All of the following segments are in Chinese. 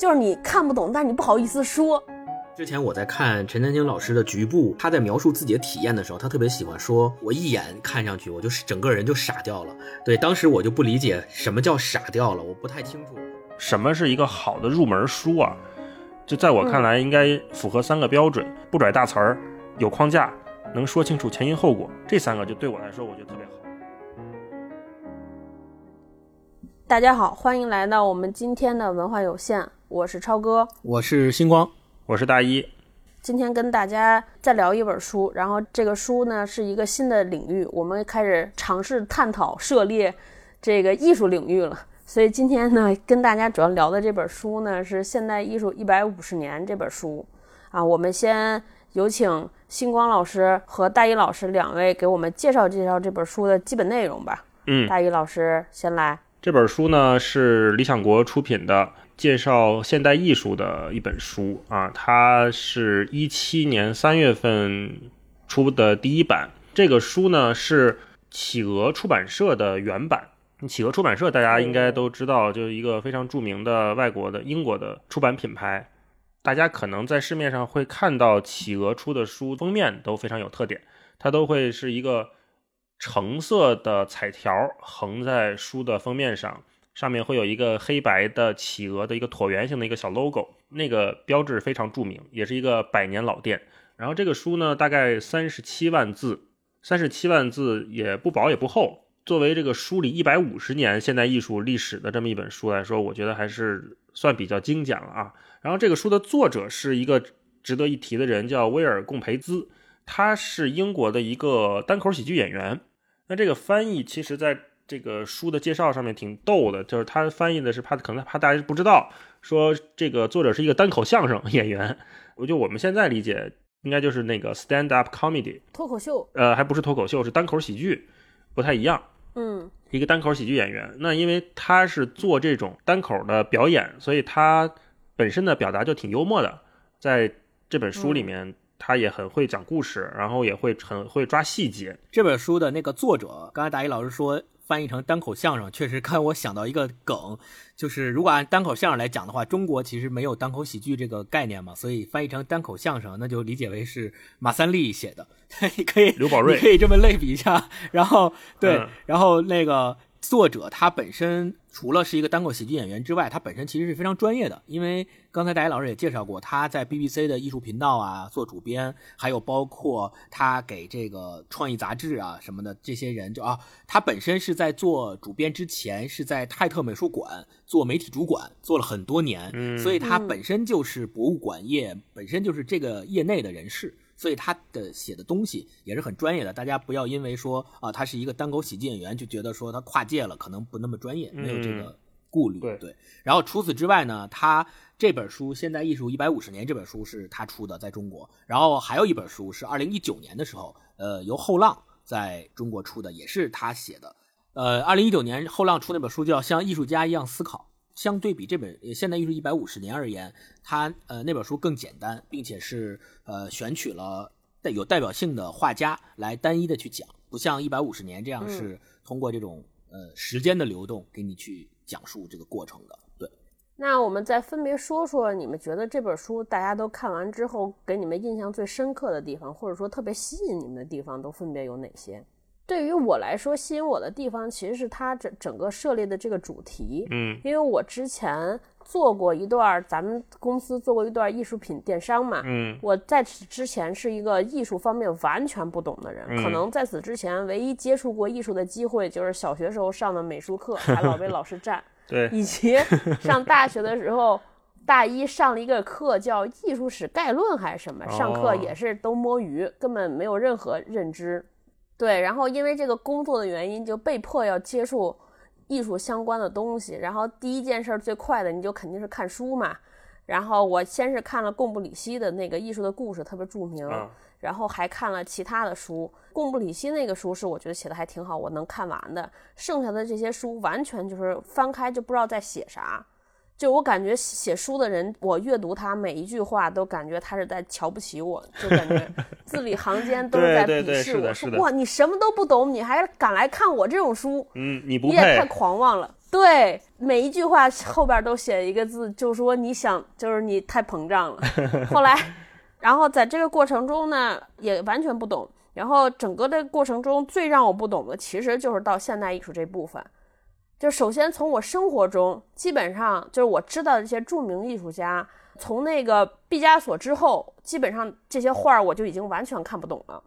就是你看不懂，但是你不好意思说。之前我在看陈丹青老师的《局部》，他在描述自己的体验的时候，他特别喜欢说：“我一眼看上去，我就是整个人就傻掉了。”对，当时我就不理解什么叫傻掉了，我不太清楚。什么是一个好的入门书啊？就在我看来，应该符合三个标准：不拽大词儿，有框架，能说清楚前因后果。这三个就对我来说，我觉得特别好。大家好，欢迎来到我们今天的文化有限，我是超哥，我是星光。我是大一，今天跟大家再聊一本书，然后这个书呢是一个新的领域，我们开始尝试探讨涉猎这个艺术领域了。所以今天呢，跟大家主要聊的这本书呢是《现代艺术一百五十年》这本书啊。我们先有请星光老师和大一老师两位给我们介绍介绍这本书的基本内容吧。嗯，大一老师先来。这本书呢是理想国出品的。介绍现代艺术的一本书啊，它是一七年三月份出的第一版。这个书呢是企鹅出版社的原版。企鹅出版社大家应该都知道，就是一个非常著名的外国的英国的出版品牌。大家可能在市面上会看到企鹅出的书封面都非常有特点，它都会是一个橙色的彩条横在书的封面上。上面会有一个黑白的企鹅的一个椭圆形的一个小 logo，那个标志非常著名，也是一个百年老店。然后这个书呢，大概三十七万字，三十七万字也不薄也不厚。作为这个书里一百五十年现代艺术历史的这么一本书来说，我觉得还是算比较精简了啊。然后这个书的作者是一个值得一提的人，叫威尔贡培兹，他是英国的一个单口喜剧演员。那这个翻译其实，在这个书的介绍上面挺逗的，就是他翻译的是怕可能怕大家不知道，说这个作者是一个单口相声演员。我就我们现在理解应该就是那个 stand up comedy 脱口秀，呃，还不是脱口秀，是单口喜剧，不太一样。嗯，一个单口喜剧演员，那因为他是做这种单口的表演，所以他本身的表达就挺幽默的。在这本书里面，他也很会讲故事，然后也会很会抓细节。这本书的那个作者，刚才大一老师说。翻译成单口相声，确实看我想到一个梗，就是如果按单口相声来讲的话，中国其实没有单口喜剧这个概念嘛，所以翻译成单口相声，那就理解为是马三立写的，你可以刘宝瑞可以这么类比一下，然后对，然后那个。作者他本身除了是一个单口喜剧演员之外，他本身其实是非常专业的。因为刚才大家老师也介绍过，他在 BBC 的艺术频道啊做主编，还有包括他给这个创意杂志啊什么的这些人，就啊，他本身是在做主编之前是在泰特美术馆做媒体主管，做了很多年，所以他本身就是博物馆业，本身就是这个业内的人士。所以他的写的东西也是很专业的，大家不要因为说啊他是一个单口喜剧演员就觉得说他跨界了，可能不那么专业，没有这个顾虑。对，然后除此之外呢，他这本书《现代艺术一百五十年》这本书是他出的，在中国。然后还有一本书是二零一九年的时候，呃，由后浪在中国出的，也是他写的。呃，二零一九年后浪出那本书叫《像艺术家一样思考》。相对比这本《现代艺术一百五十年》而言，它呃那本书更简单，并且是呃选取了带有代表性的画家来单一的去讲，不像一百五十年这样是通过这种呃时间的流动给你去讲述这个过程的。对，那我们再分别说说，你们觉得这本书大家都看完之后，给你们印象最深刻的地方，或者说特别吸引你们的地方，都分别有哪些？对于我来说，吸引我的地方其实是它整整个涉猎的这个主题。嗯，因为我之前做过一段，咱们公司做过一段艺术品电商嘛。嗯，我在此之前是一个艺术方面完全不懂的人，可能在此之前唯一接触过艺术的机会就是小学时候上的美术课，还老被老师占。对，以及上大学的时候，大一上了一个课叫《艺术史概论》还是什么，上课也是都摸鱼，根本没有任何认知。对，然后因为这个工作的原因，就被迫要接触艺术相关的东西。然后第一件事最快的，你就肯定是看书嘛。然后我先是看了贡布里希的那个艺术的故事，特别著名。然后还看了其他的书。贡布里希那个书是我觉得写的还挺好，我能看完的。剩下的这些书完全就是翻开就不知道在写啥。就我感觉写书的人，我阅读他每一句话都感觉他是在瞧不起我，就感觉 字里行间都是在鄙视我。说哇，你什么都不懂，你还敢来看我这种书？嗯，你不你也太狂妄了。对，每一句话后边都写一个字，就说你想，就是你太膨胀了。后来，然后在这个过程中呢，也完全不懂。然后整个的过程中，最让我不懂的，其实就是到现代艺术这部分。就首先从我生活中，基本上就是我知道的这些著名艺术家，从那个毕加索之后，基本上这些画我就已经完全看不懂了。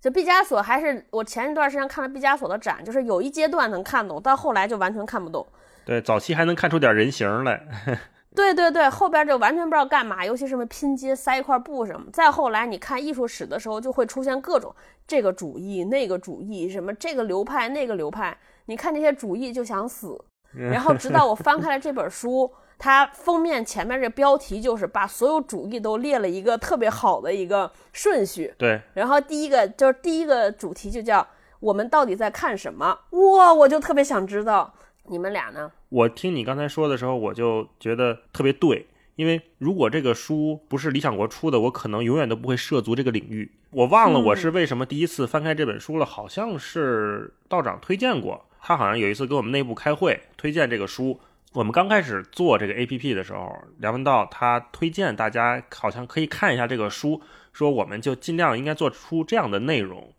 就毕加索还是我前一段时间看了毕加索的展，就是有一阶段能看懂，到后来就完全看不懂。对，早期还能看出点人形来。对对对，后边就完全不知道干嘛，尤其什么拼接、塞一块布什么。再后来你看艺术史的时候，就会出现各种这个主义、那个主义，什么这个流派、那个流派。你看这些主义就想死，然后直到我 翻开了这本书，它封面前面这标题就是把所有主义都列了一个特别好的一个顺序。对，然后第一个就是第一个主题就叫我们到底在看什么？哇，我就特别想知道你们俩呢。我听你刚才说的时候，我就觉得特别对，因为如果这个书不是理想国出的，我可能永远都不会涉足这个领域。我忘了我是为什么第一次翻开这本书了，好像是道长推荐过。他好像有一次跟我们内部开会推荐这个书，我们刚开始做这个 A P P 的时候，梁文道他推荐大家好像可以看一下这个书，说我们就尽量应该做出这样的内容。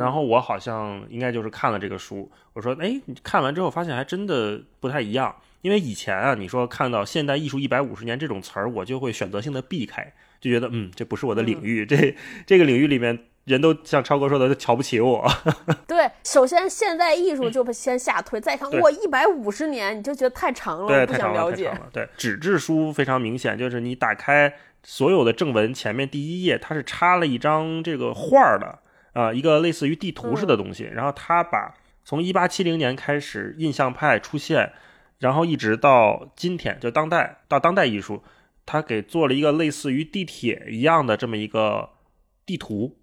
然后我好像应该就是看了这个书，我说哎，看完之后发现还真的不太一样，因为以前啊，你说看到现代艺术一百五十年这种词儿，我就会选择性的避开，就觉得嗯，这不是我的领域，这这个领域里面。人都像超哥说的，都瞧不起我。对，首先现代艺术就先下推，再看我一百五十年，你就觉得太长了，不想了解。对，纸质书非常明显，就是你打开所有的正文前面第一页，它是插了一张这个画的啊，一个类似于地图似的东西。然后他把从一八七零年开始印象派出现，然后一直到今天，就当代到当代艺术，他给做了一个类似于地铁一样的这么一个地图。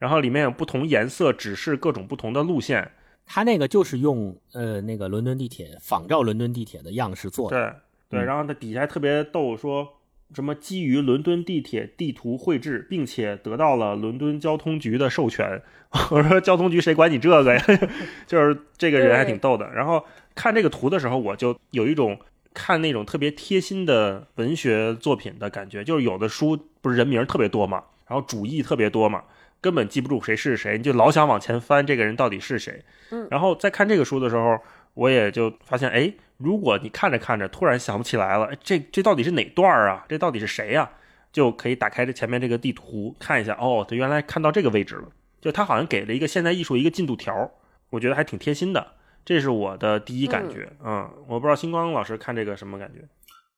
然后里面有不同颜色，指示各种不同的路线。它那个就是用呃那个伦敦地铁仿照伦敦地铁的样式做的。对对，然后它底下特别逗，说什么基于伦敦地铁地图绘制，并且得到了伦敦交通局的授权。我说交通局谁管你这个呀？就是这个人还挺逗的。然后看这个图的时候，我就有一种看那种特别贴心的文学作品的感觉。就是有的书不是人名特别多嘛，然后主义特别多嘛。根本记不住谁是谁，你就老想往前翻，这个人到底是谁？嗯，然后在看这个书的时候，我也就发现，哎，如果你看着看着突然想不起来了，这这到底是哪段啊？这到底是谁呀？就可以打开这前面这个地图看一下，哦，他原来看到这个位置了。就他好像给了一个现代艺术一个进度条，我觉得还挺贴心的。这是我的第一感觉。嗯，我不知道星光老师看这个什么感觉？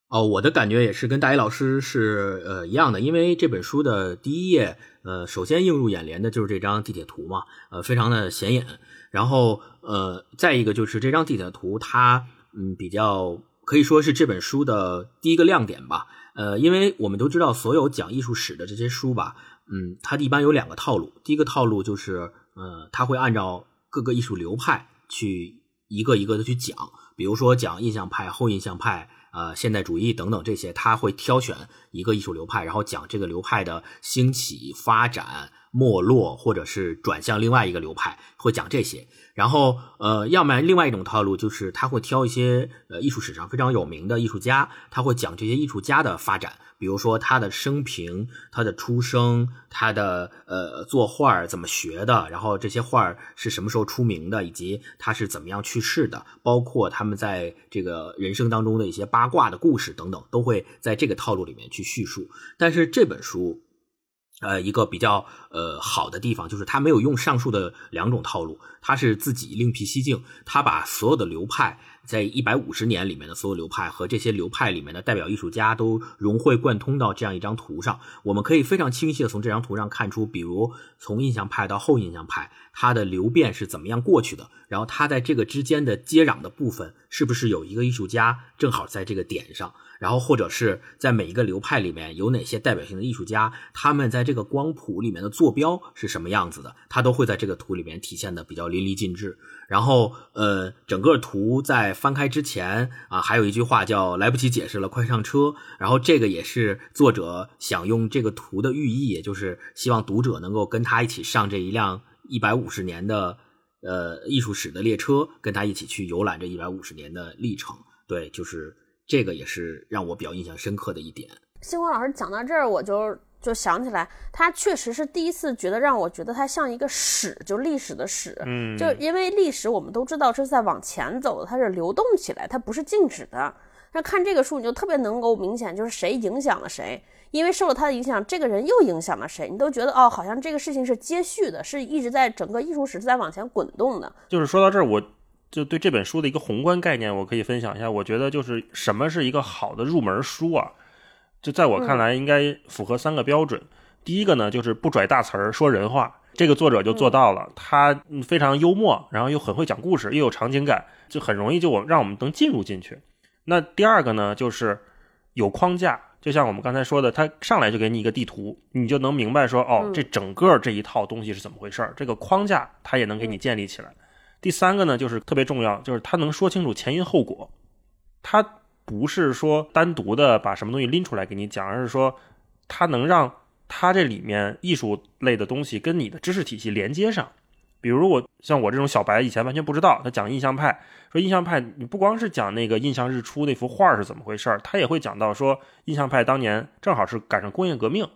哦，我的感觉也是跟大一老师是呃一样的，因为这本书的第一页，呃，首先映入眼帘的就是这张地铁图嘛，呃，非常的显眼。然后呃，再一个就是这张地铁图，它嗯比较可以说是这本书的第一个亮点吧。呃，因为我们都知道，所有讲艺术史的这些书吧，嗯，它一般有两个套路。第一个套路就是，呃，它会按照各个艺术流派去一个一个的去讲，比如说讲印象派、后印象派。呃，现代主义等等这些，他会挑选一个艺术流派，然后讲这个流派的兴起、发展、没落，或者是转向另外一个流派，会讲这些。然后，呃，要么另外一种套路就是他会挑一些呃艺术史上非常有名的艺术家，他会讲这些艺术家的发展。比如说他的生平、他的出生、他的呃作画怎么学的，然后这些画是什么时候出名的，以及他是怎么样去世的，包括他们在这个人生当中的一些八卦的故事等等，都会在这个套路里面去叙述。但是这本书。呃，一个比较呃好的地方就是他没有用上述的两种套路，他是自己另辟蹊径，他把所有的流派在一百五十年里面的所有流派和这些流派里面的代表艺术家都融会贯通到这样一张图上。我们可以非常清晰的从这张图上看出，比如从印象派到后印象派，它的流变是怎么样过去的，然后它在这个之间的接壤的部分，是不是有一个艺术家正好在这个点上。然后或者是在每一个流派里面有哪些代表性的艺术家，他们在这个光谱里面的坐标是什么样子的，他都会在这个图里面体现的比较淋漓尽致。然后，呃，整个图在翻开之前啊，还有一句话叫“来不及解释了，快上车”。然后这个也是作者想用这个图的寓意，也就是希望读者能够跟他一起上这一辆一百五十年的呃艺术史的列车，跟他一起去游览这一百五十年的历程。对，就是这个也是让我比较印象深刻的一点。星光老师讲到这儿，我就就想起来，他确实是第一次觉得让我觉得他像一个史，就历史的史。嗯，就因为历史我们都知道这是在往前走的，它是流动起来，它不是静止的。那看这个书，你就特别能够明显，就是谁影响了谁，因为受了他的影响，这个人又影响了谁，你都觉得哦，好像这个事情是接续的，是一直在整个艺术史是在往前滚动的。就是说到这儿，我就对这本书的一个宏观概念，我可以分享一下。我觉得就是什么是一个好的入门书啊？就在我看来，应该符合三个标准。第一个呢，就是不拽大词儿，说人话。这个作者就做到了，他非常幽默，然后又很会讲故事，又有场景感，就很容易就我让我们能进入进去。那第二个呢，就是有框架，就像我们刚才说的，他上来就给你一个地图，你就能明白说，哦，这整个这一套东西是怎么回事儿。这个框架他也能给你建立起来。第三个呢，就是特别重要，就是他能说清楚前因后果，他不是说单独的把什么东西拎出来给你讲，而是说它能让他这里面艺术类的东西跟你的知识体系连接上。比如我像我这种小白，以前完全不知道。他讲印象派，说印象派，你不光是讲那个印象日出那幅画是怎么回事儿，他也会讲到说印象派当年正好是赶上工业革命，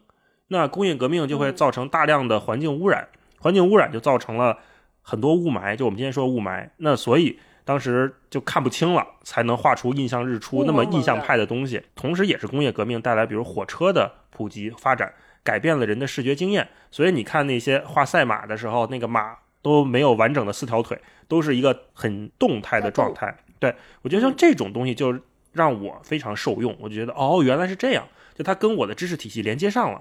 那工业革命就会造成大量的环境污染，环境污染就造成了很多雾霾，就我们今天说雾霾。那所以当时就看不清了，才能画出印象日出那么印象派的东西。同时，也是工业革命带来，比如火车的普及发展，改变了人的视觉经验。所以你看那些画赛马的时候，那个马。都没有完整的四条腿，都是一个很动态的状态。对我觉得像这种东西就让我非常受用。我就觉得哦，原来是这样，就它跟我的知识体系连接上了，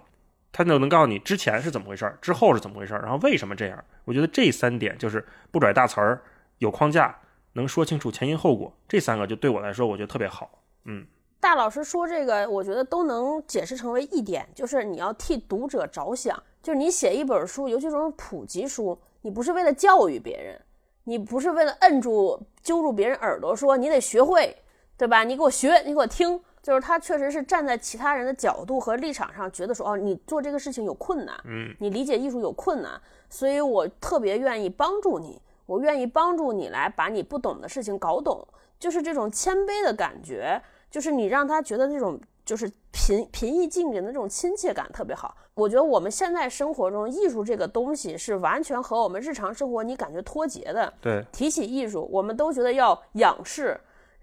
它就能告诉你之前是怎么回事，之后是怎么回事，然后为什么这样。我觉得这三点就是不拽大词儿，有框架，能说清楚前因后果，这三个就对我来说我觉得特别好。嗯，大老师说这个，我觉得都能解释成为一点，就是你要替读者着想，就是你写一本书，尤其这种普及书。你不是为了教育别人，你不是为了摁住、揪住别人耳朵说你得学会，对吧？你给我学，你给我听。就是他确实是站在其他人的角度和立场上，觉得说哦，你做这个事情有困难，嗯，你理解艺术有困难，所以我特别愿意帮助你，我愿意帮助你来把你不懂的事情搞懂，就是这种谦卑的感觉，就是你让他觉得这种。就是平平易近人的这种亲切感特别好，我觉得我们现在生活中艺术这个东西是完全和我们日常生活你感觉脱节的。对，提起艺术，我们都觉得要仰视，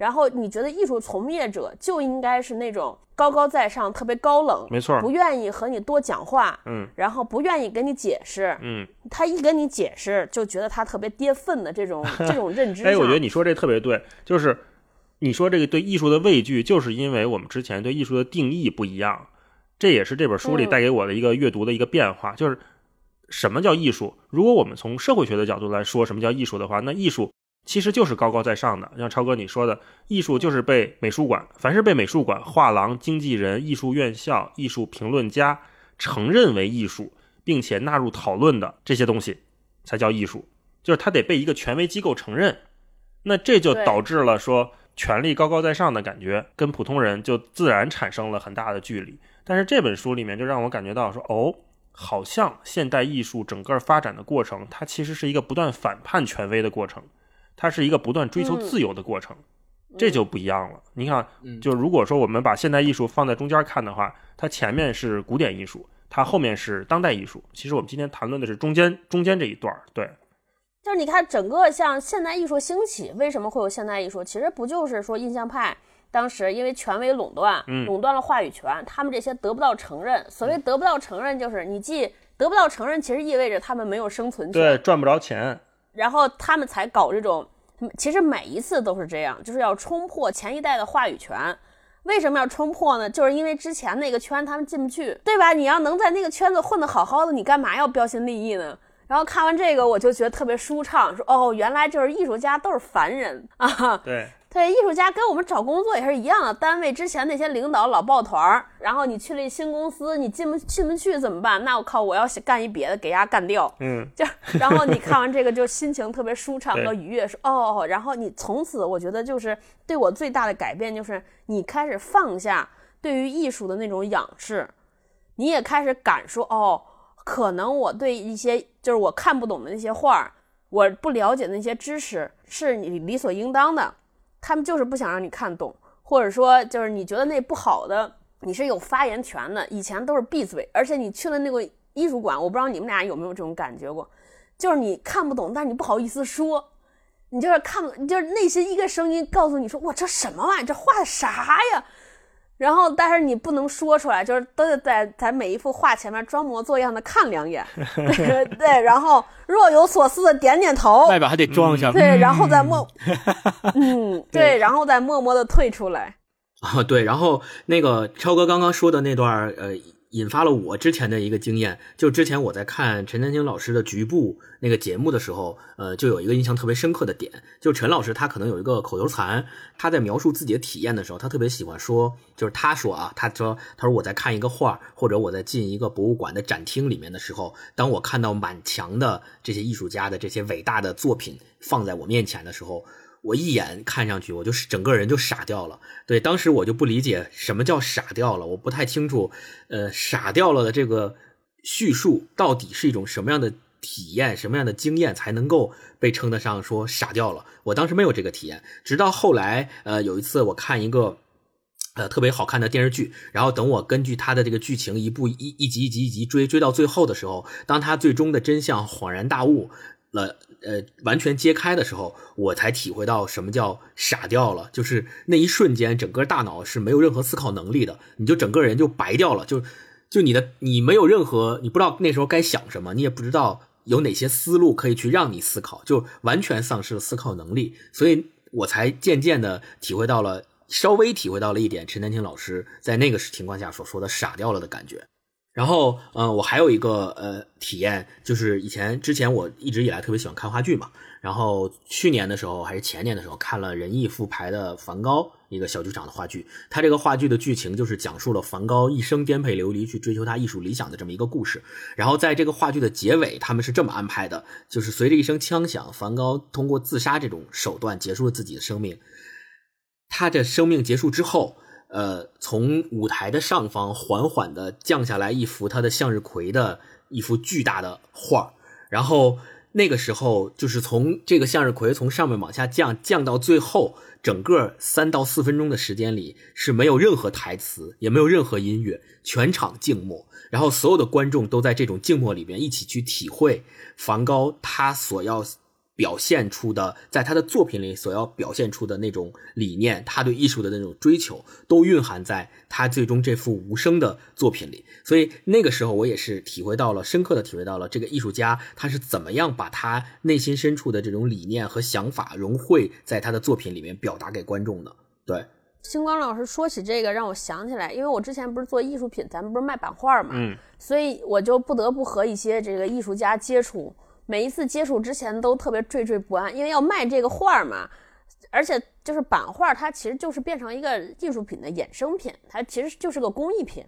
然后你觉得艺术从业者就应该是那种高高在上、特别高冷，没错，不愿意和你多讲话，嗯，然后不愿意跟你解释，嗯，他一跟你解释就觉得他特别跌份的这种 这种认知。哎，我觉得你说这特别对，就是。你说这个对艺术的畏惧，就是因为我们之前对艺术的定义不一样，这也是这本书里带给我的一个阅读的一个变化。就是什么叫艺术？如果我们从社会学的角度来说，什么叫艺术的话，那艺术其实就是高高在上的。像超哥你说的，艺术就是被美术馆，凡是被美术馆、画廊、经纪人、艺术院校、艺术评论家承认为艺术，并且纳入讨论的这些东西，才叫艺术。就是它得被一个权威机构承认，那这就导致了说。权力高高在上的感觉，跟普通人就自然产生了很大的距离。但是这本书里面就让我感觉到说，哦，好像现代艺术整个发展的过程，它其实是一个不断反叛权威的过程，它是一个不断追求自由的过程，这就不一样了。你看，就如果说我们把现代艺术放在中间看的话，它前面是古典艺术，它后面是当代艺术。其实我们今天谈论的是中间中间这一段儿，对。就是你看，整个像现代艺术兴起，为什么会有现代艺术？其实不就是说印象派当时因为权威垄断，垄断了话语权，他们这些得不到承认。所谓得不到承认，就是你既得不到承认，其实意味着他们没有生存权，对，赚不着钱。然后他们才搞这种，其实每一次都是这样，就是要冲破前一代的话语权。为什么要冲破呢？就是因为之前那个圈他们进不去，对吧？你要能在那个圈子混得好好的，你干嘛要标新立异呢？然后看完这个，我就觉得特别舒畅，说哦，原来就是艺术家都是凡人啊。对对，艺术家跟我们找工作也是一样的。单位之前那些领导老抱团儿，然后你去了一新公司，你进不进不去怎么办？那我靠，我要干一别的，给人家干掉。嗯，就然后你看完这个，就心情特别舒畅和愉悦，说哦，然后你从此我觉得就是对我最大的改变就是你开始放下对于艺术的那种仰视，你也开始敢说哦。可能我对一些就是我看不懂的那些画儿，我不了解那些知识是你理所应当的，他们就是不想让你看懂，或者说就是你觉得那不好的，你是有发言权的。以前都是闭嘴，而且你去了那个艺术馆，我不知道你们俩有没有这种感觉过，就是你看不懂，但是你不好意思说，你就是看，就是内心一个声音告诉你说：“我这什么玩意儿？这画的啥呀？”然后，但是你不能说出来，就是都得在在每一幅画前面装模作样的看两眼，对，然后若有所思的点点头，外表还得装一下，对，然后再默，嗯，对，然后再默默的退出来。啊，对，然后那个超哥刚刚说的那段，呃。引发了我之前的一个经验，就之前我在看陈丹青老师的局部那个节目的时候，呃，就有一个印象特别深刻的点，就陈老师他可能有一个口头禅，他在描述自己的体验的时候，他特别喜欢说，就是他说啊，他说他说我在看一个画，或者我在进一个博物馆的展厅里面的时候，当我看到满墙的这些艺术家的这些伟大的作品放在我面前的时候。我一眼看上去，我就是整个人就傻掉了。对，当时我就不理解什么叫傻掉了，我不太清楚，呃，傻掉了的这个叙述到底是一种什么样的体验，什么样的经验才能够被称得上说傻掉了？我当时没有这个体验，直到后来，呃，有一次我看一个呃特别好看的电视剧，然后等我根据它的这个剧情一步一一集一集一集追追到最后的时候，当他最终的真相恍然大悟。了，呃，完全揭开的时候，我才体会到什么叫傻掉了。就是那一瞬间，整个大脑是没有任何思考能力的，你就整个人就白掉了。就，就你的，你没有任何，你不知道那时候该想什么，你也不知道有哪些思路可以去让你思考，就完全丧失了思考能力。所以我才渐渐的体会到了，稍微体会到了一点陈丹青老师在那个情况下所说的傻掉了的感觉。然后，嗯，我还有一个呃体验，就是以前之前我一直以来特别喜欢看话剧嘛。然后去年的时候还是前年的时候，看了仁义复排的梵高一个小剧场的话剧。他这个话剧的剧情就是讲述了梵高一生颠沛流离去追求他艺术理想的这么一个故事。然后在这个话剧的结尾，他们是这么安排的：就是随着一声枪响，梵高通过自杀这种手段结束了自己的生命。他的生命结束之后。呃，从舞台的上方缓缓的降下来一幅他的向日葵的一幅巨大的画，然后那个时候就是从这个向日葵从上面往下降，降到最后，整个三到四分钟的时间里是没有任何台词，也没有任何音乐，全场静默，然后所有的观众都在这种静默里边一起去体会梵高他所要。表现出的，在他的作品里所要表现出的那种理念，他对艺术的那种追求，都蕴含在他最终这幅无声的作品里。所以那个时候，我也是体会到了，深刻的体会到了这个艺术家他是怎么样把他内心深处的这种理念和想法融汇在他的作品里面表达给观众的。对，星光老师说起这个，让我想起来，因为我之前不是做艺术品，咱们不是卖版画嘛，嗯，所以我就不得不和一些这个艺术家接触。每一次接触之前都特别惴惴不安，因为要卖这个画嘛，而且就是版画，它其实就是变成一个艺术品的衍生品，它其实就是个工艺品。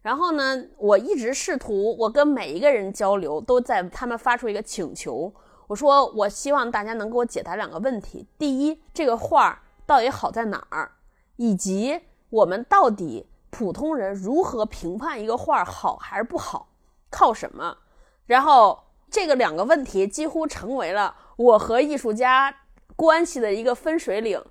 然后呢，我一直试图，我跟每一个人交流，都在他们发出一个请求，我说我希望大家能给我解答两个问题：第一，这个画到底好在哪儿？以及我们到底普通人如何评判一个画好还是不好？靠什么？然后。这个两个问题几乎成为了我和艺术家关系的一个分水岭，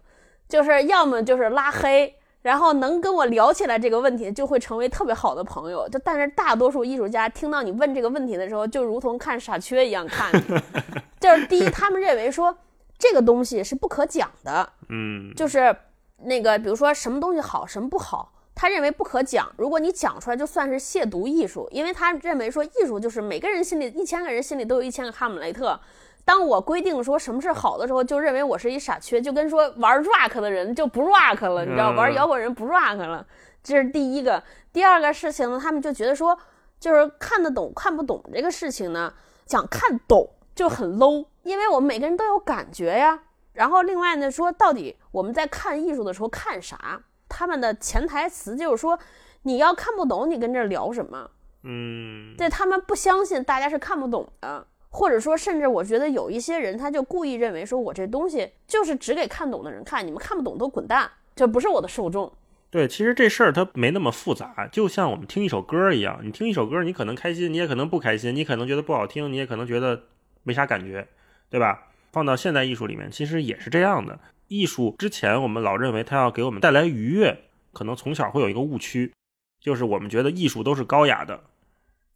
就是要么就是拉黑，然后能跟我聊起来这个问题，就会成为特别好的朋友。就但是大多数艺术家听到你问这个问题的时候，就如同看傻缺一样看你。就是第一，他们认为说这个东西是不可讲的，嗯，就是那个比如说什么东西好，什么不好。他认为不可讲，如果你讲出来，就算是亵渎艺术，因为他认为说艺术就是每个人心里一千个人心里都有一千个哈姆雷特。当我规定说什么是好的时候，就认为我是一傻缺，就跟说玩 rock 的人就不 rock 了，你知道，玩摇滚人不 rock 了，这是第一个。第二个事情呢，他们就觉得说，就是看得懂看不懂这个事情呢，讲看懂就很 low，因为我们每个人都有感觉呀。然后另外呢，说到底我们在看艺术的时候看啥？他们的潜台词就是说，你要看不懂，你跟这聊什么？嗯，对他们不相信大家是看不懂的，或者说，甚至我觉得有一些人，他就故意认为说，我这东西就是只给看懂的人看，你们看不懂都滚蛋，这不是我的受众。对，其实这事儿它没那么复杂，就像我们听一首歌一样，你听一首歌，你可能开心，你也可能不开心，你可能觉得不好听，你也可能觉得没啥感觉。对吧？放到现代艺术里面，其实也是这样的。艺术之前我们老认为它要给我们带来愉悦，可能从小会有一个误区，就是我们觉得艺术都是高雅的，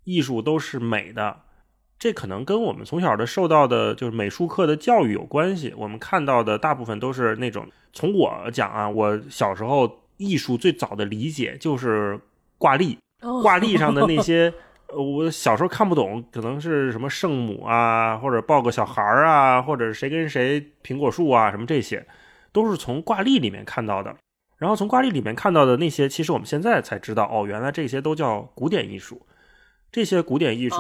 艺术都是美的。这可能跟我们从小的受到的就是美术课的教育有关系。我们看到的大部分都是那种，从我讲啊，我小时候艺术最早的理解就是挂历，挂历上的那些，我小时候看不懂，可能是什么圣母啊，或者抱个小孩儿啊，或者谁跟谁苹果树啊，什么这些，都是从挂历里面看到的。然后从挂历里面看到的那些，其实我们现在才知道，哦，原来这些都叫古典艺术。这些古典艺术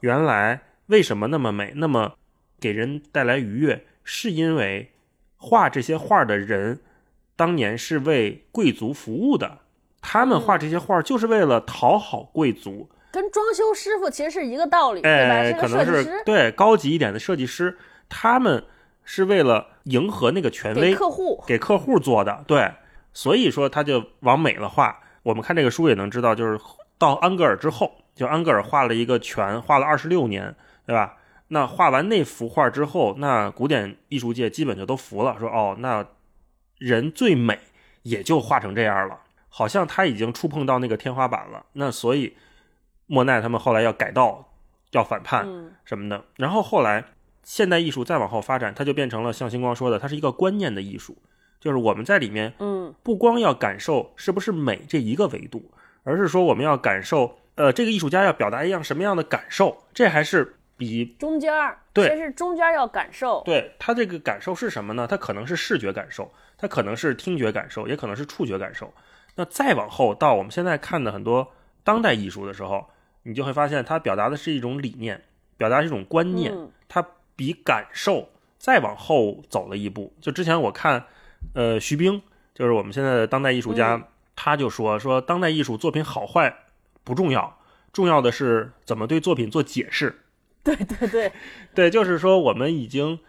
原来为什么那么美，那么给人带来愉悦？是因为画这些画的人当年是为贵族服务的，他们画这些画就是为了讨好贵族。跟装修师傅其实是一个道理，哎，对吧？可能是对高级一点的设计师，他们是为了迎合那个权威，给客户给客户做的。对，所以说他就往美了画。我们看这个书也能知道，就是到安格尔之后。就安格尔画了一个全，画了二十六年，对吧？那画完那幅画之后，那古典艺术界基本就都服了，说哦，那人最美也就画成这样了，好像他已经触碰到那个天花板了。那所以莫奈他们后来要改道，要反叛什么的。然后后来现代艺术再往后发展，它就变成了像星光说的，它是一个观念的艺术，就是我们在里面，嗯，不光要感受是不是美这一个维度，而是说我们要感受。呃，这个艺术家要表达一样什么样的感受？这还是比中间儿，对，这是中间要感受。对他这个感受是什么呢？他可能是视觉感受，他可能是听觉感受，也可能是触觉感受。那再往后到我们现在看的很多当代艺术的时候，你就会发现，它表达的是一种理念，表达是一种观念，它比感受再往后走了一步。就之前我看，呃，徐冰，就是我们现在的当代艺术家，他就说说当代艺术作品好坏。不重要，重要的是怎么对作品做解释。对对对，对，就是说我们已经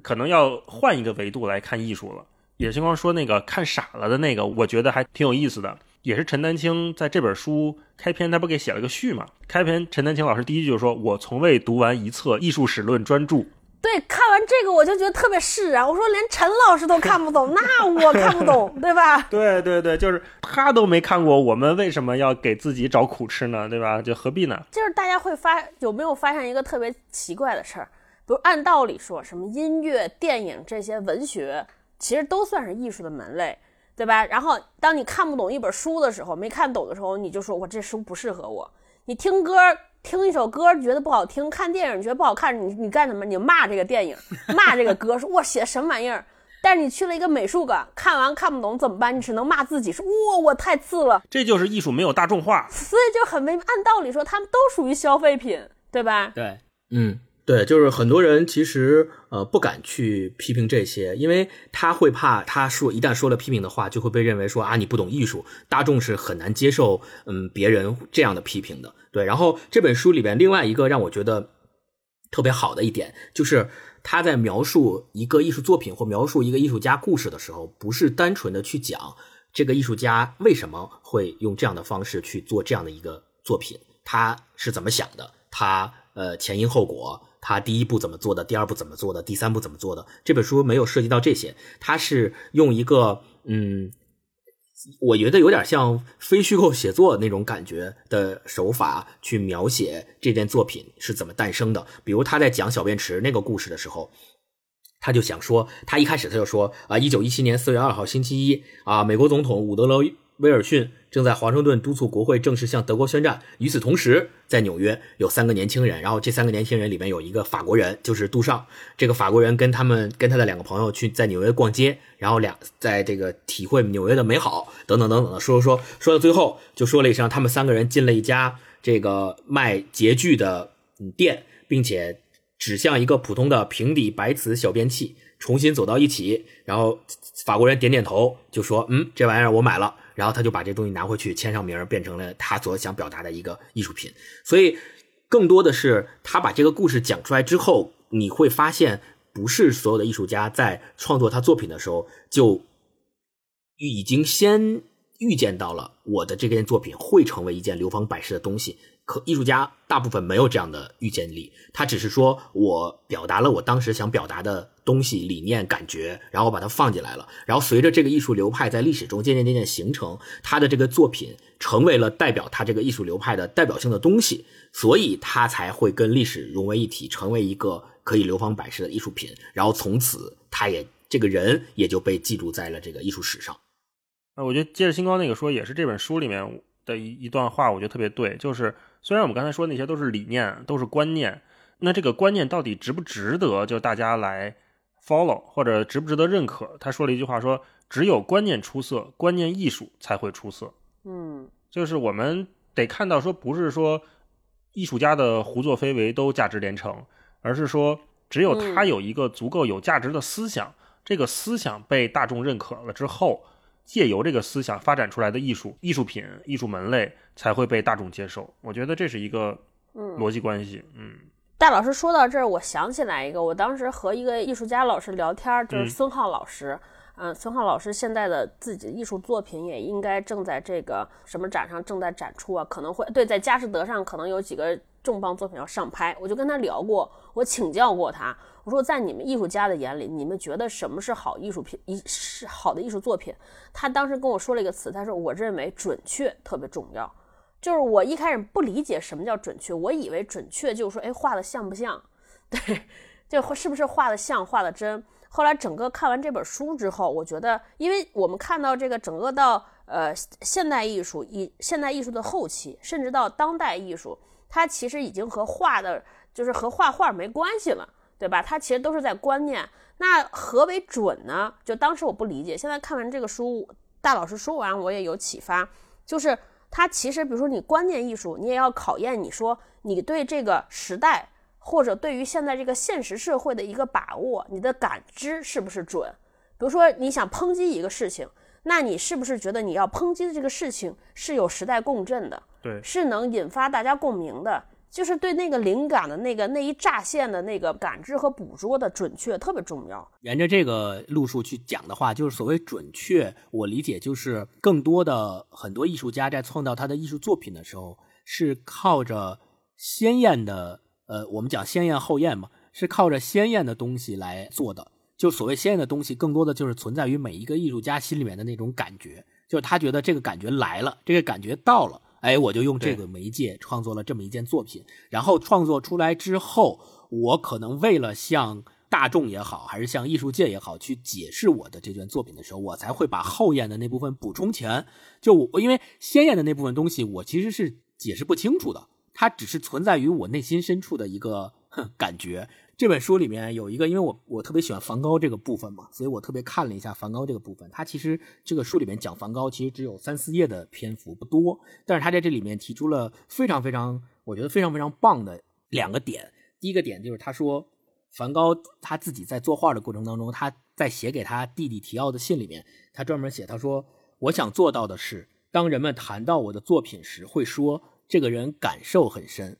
可能要换一个维度来看艺术了。野星光说那个看傻了的那个，我觉得还挺有意思的，也是陈丹青在这本书开篇，他不给写了个序嘛？开篇陈丹青老师第一句就说：“我从未读完一册艺术史论专著。”对，看完这个我就觉得特别释然。我说连陈老师都看不懂，那我看不懂，对吧？对对对，就是他都没看过，我们为什么要给自己找苦吃呢？对吧？就何必呢？就是大家会发有没有发现一个特别奇怪的事儿？比如按道理说什么音乐、电影这些文学，其实都算是艺术的门类，对吧？然后当你看不懂一本书的时候，没看懂的时候，你就说我这书不适合我。你听歌。听一首歌觉得不好听，看电影觉得不好看，你你干什么？你骂这个电影，骂这个歌，说我写什么玩意儿？但是你去了一个美术馆，看完看不懂怎么办？你只能骂自己，说哇我太次了。这就是艺术没有大众化，所以就很没按道理说，他们都属于消费品，对吧？对，嗯。对，就是很多人其实呃不敢去批评这些，因为他会怕他说一旦说了批评的话，就会被认为说啊你不懂艺术，大众是很难接受嗯别人这样的批评的。对，然后这本书里边另外一个让我觉得特别好的一点，就是他在描述一个艺术作品或描述一个艺术家故事的时候，不是单纯的去讲这个艺术家为什么会用这样的方式去做这样的一个作品，他是怎么想的，他呃前因后果。他第一步怎么做的？第二步怎么做的？第三步怎么做的？这本书没有涉及到这些，他是用一个嗯，我觉得有点像非虚构写作那种感觉的手法去描写这件作品是怎么诞生的。比如他在讲小便池那个故事的时候，他就想说，他一开始他就说啊，一九一七年四月二号星期一啊，美国总统伍德罗。威尔逊正在华盛顿督促国会正式向德国宣战。与此同时，在纽约有三个年轻人，然后这三个年轻人里面有一个法国人，就是杜尚。这个法国人跟他们跟他的两个朋友去在纽约逛街，然后两在这个体会纽约的美好，等等等等的说说说，说到最后就说了一声，他们三个人进了一家这个卖洁具的店，并且指向一个普通的平底白瓷小便器，重新走到一起，然后法国人点点头，就说：“嗯，这玩意儿我买了。”然后他就把这东西拿回去签上名，变成了他所想表达的一个艺术品。所以，更多的是他把这个故事讲出来之后，你会发现，不是所有的艺术家在创作他作品的时候就已经先预见到了我的这件作品会成为一件流芳百世的东西。可艺术家大部分没有这样的预见力，他只是说我表达了我当时想表达的东西、理念、感觉，然后把它放进来了。然后随着这个艺术流派在历史中渐渐渐渐形成，他的这个作品成为了代表他这个艺术流派的代表性的东西，所以他才会跟历史融为一体，成为一个可以流芳百世的艺术品。然后从此，他也这个人也就被记录在了这个艺术史上。那我觉得接着星光那个说，也是这本书里面的一一段话，我觉得特别对，就是。虽然我们刚才说那些都是理念，都是观念，那这个观念到底值不值得就大家来 follow，或者值不值得认可？他说了一句话，说只有观念出色，观念艺术才会出色。嗯，就是我们得看到说，不是说艺术家的胡作非为都价值连城，而是说只有他有一个足够有价值的思想，这个思想被大众认可了之后。借由这个思想发展出来的艺术艺术品、艺术门类才会被大众接受。我觉得这是一个逻辑关系。嗯，大老师说到这儿，我想起来一个，我当时和一个艺术家老师聊天，就是孙浩老师。嗯，孙浩老师现在的自己的艺术作品也应该正在这个什么展上正在展出啊，可能会对在佳士得上可能有几个重磅作品要上拍。我就跟他聊过，我请教过他。我说，在你们艺术家的眼里，你们觉得什么是好艺术品？一是好的艺术作品。他当时跟我说了一个词，他说：“我认为准确特别重要。”就是我一开始不理解什么叫准确，我以为准确就是说，哎，画的像不像？对，就是不是画的像，画的真。后来整个看完这本书之后，我觉得，因为我们看到这个整个到呃现代艺术，以现代艺术的后期，甚至到当代艺术，它其实已经和画的，就是和画画没关系了。对吧？它其实都是在观念。那何为准呢？就当时我不理解，现在看完这个书，大老师说完，我也有启发。就是它其实，比如说你观念艺术，你也要考验你说你对这个时代或者对于现在这个现实社会的一个把握，你的感知是不是准？比如说你想抨击一个事情，那你是不是觉得你要抨击的这个事情是有时代共振的？对，是能引发大家共鸣的。就是对那个灵感的那个那一乍现的那个感知和捕捉的准确特别重要。沿着这个路数去讲的话，就是所谓准确，我理解就是更多的很多艺术家在创造他的艺术作品的时候，是靠着鲜艳的，呃，我们讲鲜艳后艳嘛，是靠着鲜艳的东西来做的。就所谓鲜艳的东西，更多的就是存在于每一个艺术家心里面的那种感觉，就是他觉得这个感觉来了，这个感觉到了。哎，我就用这个媒介创作了这么一件作品，然后创作出来之后，我可能为了向大众也好，还是向艺术界也好，去解释我的这件作品的时候，我才会把后验的那部分补充前。就我因为鲜艳的那部分东西，我其实是解释不清楚的，它只是存在于我内心深处的一个感觉。这本书里面有一个，因为我我特别喜欢梵高这个部分嘛，所以我特别看了一下梵高这个部分。他其实这个书里面讲梵高，其实只有三四页的篇幅，不多。但是他在这里面提出了非常非常，我觉得非常非常棒的两个点。第一个点就是他说，梵高他自己在作画的过程当中，他在写给他弟弟提奥的信里面，他专门写，他说：“我想做到的是，当人们谈到我的作品时，会说这个人感受很深。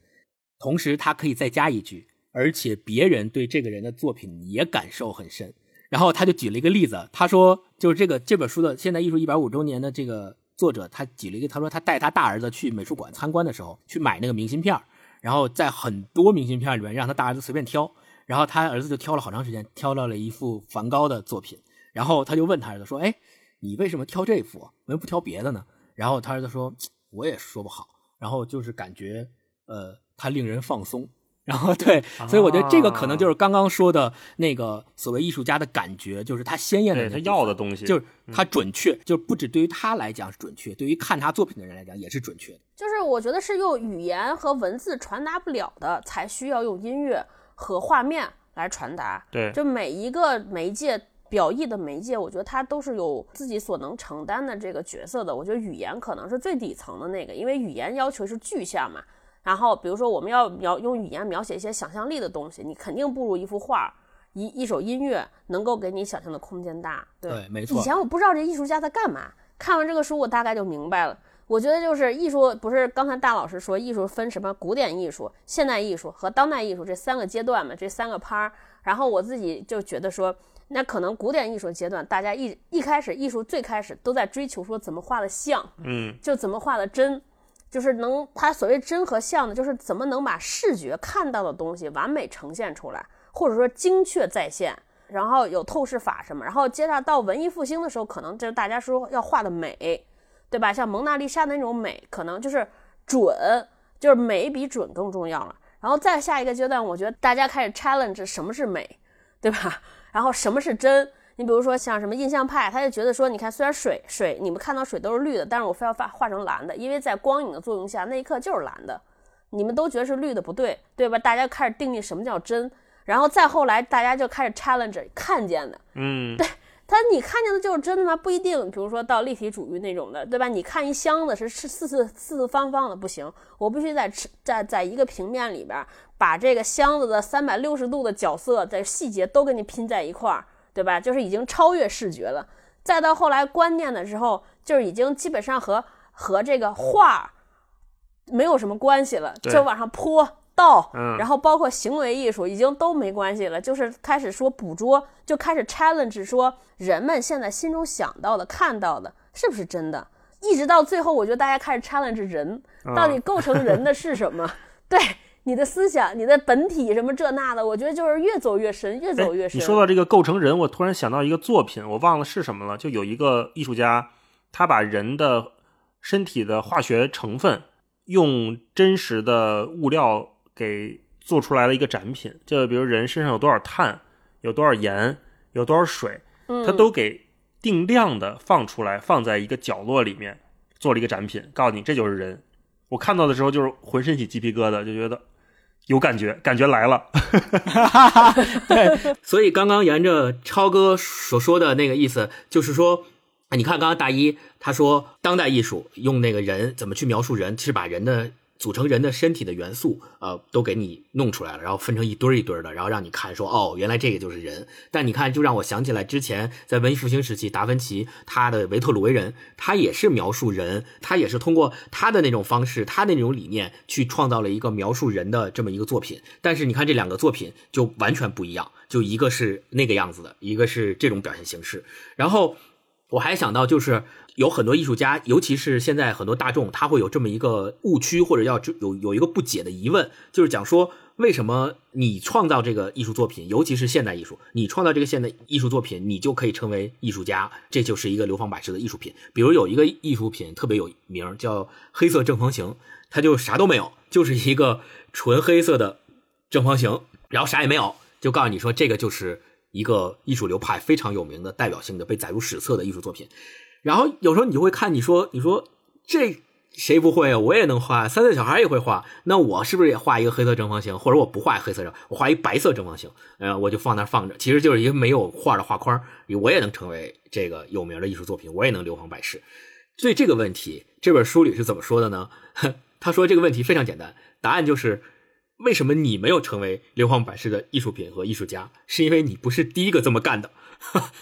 同时，他可以再加一句。”而且别人对这个人的作品也感受很深，然后他就举了一个例子，他说就是这个这本书的现代艺术一百五周年的这个作者，他举了一个，他说他带他大儿子去美术馆参观的时候，去买那个明信片然后在很多明信片里面让他大儿子随便挑，然后他儿子就挑了好长时间，挑到了一幅梵高的作品，然后他就问他儿子说：“哎，你为什么挑这幅？为什么不挑别的呢？”然后他儿子说：“我也说不好，然后就是感觉呃，他令人放松。”然后对，所以我觉得这个可能就是刚刚说的那个所谓艺术家的感觉，就是他鲜艳的，他要的东西，就是他准确，就是不止对于他来讲是准确，对于看他作品的人来讲也是准确的。就是我觉得是用语言和文字传达不了的，才需要用音乐和画面来传达。对，就每一个媒介表意的媒介，我觉得它都是有自己所能承担的这个角色的。我觉得语言可能是最底层的那个，因为语言要求是具象嘛。然后，比如说，我们要描用语言描写一些想象力的东西，你肯定不如一幅画、一一首音乐能够给你想象的空间大。对，没错。以前我不知道这艺术家在干嘛，看完这个书，我大概就明白了。我觉得就是艺术，不是刚才大老师说艺术分什么古典艺术、现代艺术和当代艺术这三个阶段嘛，这三个拍儿。然后我自己就觉得说，那可能古典艺术阶段，大家一一开始艺术最开始都在追求说怎么画的像，嗯，就怎么画的真。就是能它所谓真和像的，就是怎么能把视觉看到的东西完美呈现出来，或者说精确再现，然后有透视法什么，然后接着到文艺复兴的时候，可能就是大家说要画的美，对吧？像蒙娜丽莎的那种美，可能就是准，就是美比准更重要了。然后再下一个阶段，我觉得大家开始 challenge 什么是美，对吧？然后什么是真？你比如说像什么印象派，他就觉得说，你看虽然水水你们看到水都是绿的，但是我非要画画成蓝的，因为在光影的作用下，那一刻就是蓝的。你们都觉得是绿的不对，对吧？大家开始定义什么叫真，然后再后来大家就开始 challenge 看见的，嗯，对。他你看见的就是真的吗？不一定。比如说到立体主义那种的，对吧？你看一箱子是是四四四四方方的，不行，我必须在在在一个平面里边把这个箱子的三百六十度的角色在细节都给你拼在一块儿，对吧？就是已经超越视觉了。再到后来观念的时候，就是已经基本上和和这个画没有什么关系了，就往上泼。倒，然后包括行为艺术已经都没关系了，就是开始说捕捉，就开始 challenge 说人们现在心中想到的、看到的是不是真的，一直到最后，我觉得大家开始 challenge 人到底构成人的是什么？对你的思想、你的本体什么这那的，我觉得就是越走越深，越走越深。你说到这个构成人，我突然想到一个作品，我忘了是什么了，就有一个艺术家，他把人的身体的化学成分用真实的物料。给做出来了一个展品，就比如人身上有多少碳，有多少盐，有多少水，他都给定量的放出来，放在一个角落里面做了一个展品，告诉你这就是人。我看到的时候就是浑身起鸡皮疙瘩，就觉得有感觉，感觉来了。对，所以刚刚沿着超哥所说的那个意思，就是说，你看刚刚大一他说当代艺术用那个人怎么去描述人，其实把人的。组成人的身体的元素，呃，都给你弄出来了，然后分成一堆一堆的，然后让你看，说哦，原来这个就是人。但你看，就让我想起来之前在文艺复兴时期，达芬奇他的维特鲁维人，他也是描述人，他也是通过他的那种方式，他的那种理念去创造了一个描述人的这么一个作品。但是你看这两个作品就完全不一样，就一个是那个样子的，一个是这种表现形式。然后我还想到就是。有很多艺术家，尤其是现在很多大众，他会有这么一个误区，或者要有有一个不解的疑问，就是讲说，为什么你创造这个艺术作品，尤其是现代艺术，你创造这个现代艺术作品，你就可以称为艺术家，这就是一个流芳百世的艺术品。比如有一个艺术品特别有名，叫黑色正方形，它就啥都没有，就是一个纯黑色的正方形，然后啥也没有，就告诉你说，这个就是一个艺术流派非常有名的代表性的被载入史册的艺术作品。然后有时候你就会看，你说你说这谁不会啊？我也能画，三岁小孩也会画。那我是不是也画一个黑色正方形？或者我不画黑色正，我画一白色正方形，呃，我就放那放着，其实就是一个没有画的画框，我也能成为这个有名的艺术作品，我也能流芳百世。所以这个问题，这本书里是怎么说的呢？他说这个问题非常简单，答案就是为什么你没有成为流芳百世的艺术品和艺术家，是因为你不是第一个这么干的。